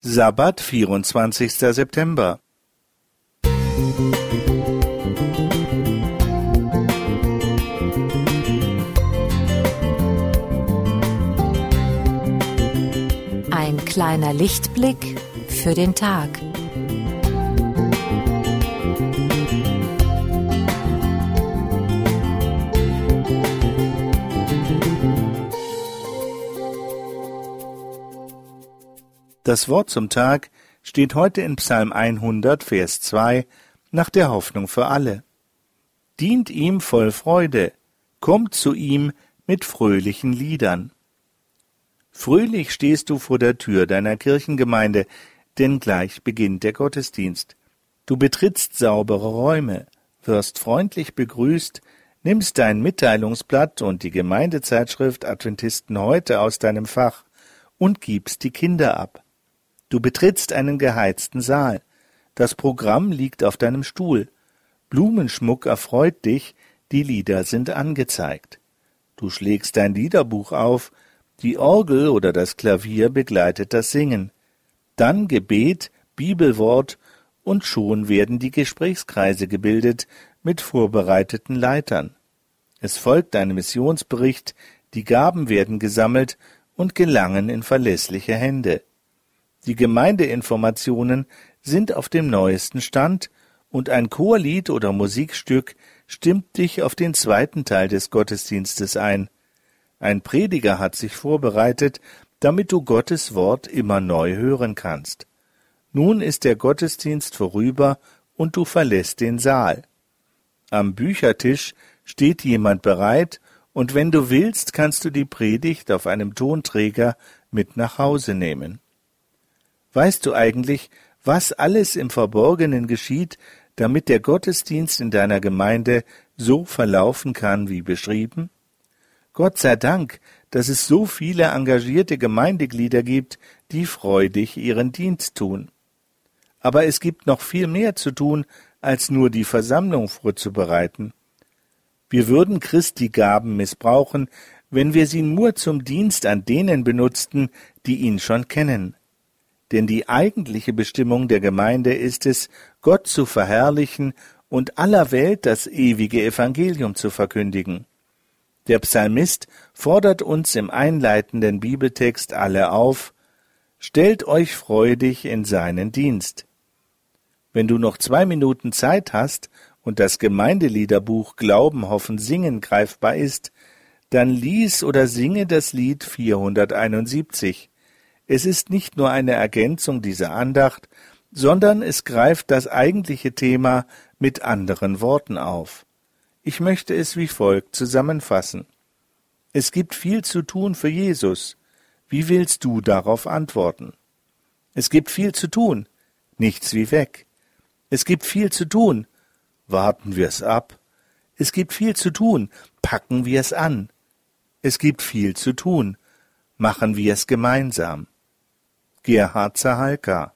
Sabbat, 24. September. Ein kleiner Lichtblick für den Tag. Das Wort zum Tag steht heute in Psalm 100, Vers 2 nach der Hoffnung für alle. Dient ihm voll Freude, kommt zu ihm mit fröhlichen Liedern. Fröhlich stehst du vor der Tür deiner Kirchengemeinde, denn gleich beginnt der Gottesdienst. Du betrittst saubere Räume, wirst freundlich begrüßt, nimmst dein Mitteilungsblatt und die Gemeindezeitschrift Adventisten heute aus deinem Fach und gibst die Kinder ab. Du betrittst einen geheizten Saal. Das Programm liegt auf deinem Stuhl. Blumenschmuck erfreut dich, die Lieder sind angezeigt. Du schlägst dein Liederbuch auf, die Orgel oder das Klavier begleitet das Singen. Dann Gebet, Bibelwort und schon werden die Gesprächskreise gebildet mit vorbereiteten Leitern. Es folgt ein Missionsbericht, die Gaben werden gesammelt und gelangen in verlässliche Hände. Die Gemeindeinformationen sind auf dem neuesten Stand und ein Chorlied oder Musikstück stimmt dich auf den zweiten Teil des Gottesdienstes ein. Ein Prediger hat sich vorbereitet, damit du Gottes Wort immer neu hören kannst. Nun ist der Gottesdienst vorüber und du verlässt den Saal. Am Büchertisch steht jemand bereit, und wenn du willst, kannst du die Predigt auf einem Tonträger mit nach Hause nehmen. Weißt du eigentlich, was alles im Verborgenen geschieht, damit der Gottesdienst in deiner Gemeinde so verlaufen kann wie beschrieben? Gott sei Dank, dass es so viele engagierte Gemeindeglieder gibt, die freudig ihren Dienst tun. Aber es gibt noch viel mehr zu tun, als nur die Versammlung vorzubereiten. Wir würden Christi Gaben missbrauchen, wenn wir sie nur zum Dienst an denen benutzten, die ihn schon kennen denn die eigentliche Bestimmung der Gemeinde ist es, Gott zu verherrlichen und aller Welt das ewige Evangelium zu verkündigen. Der Psalmist fordert uns im einleitenden Bibeltext alle auf, Stellt euch freudig in seinen Dienst. Wenn du noch zwei Minuten Zeit hast und das Gemeindeliederbuch Glauben, Hoffen, Singen greifbar ist, dann lies oder singe das Lied 471. Es ist nicht nur eine Ergänzung dieser Andacht, sondern es greift das eigentliche Thema mit anderen Worten auf. Ich möchte es wie folgt zusammenfassen. Es gibt viel zu tun für Jesus. Wie willst du darauf antworten? Es gibt viel zu tun. Nichts wie weg. Es gibt viel zu tun. Warten wir es ab. Es gibt viel zu tun. Packen wir es an. Es gibt viel zu tun. Machen wir es gemeinsam. Gerhard Zahalka.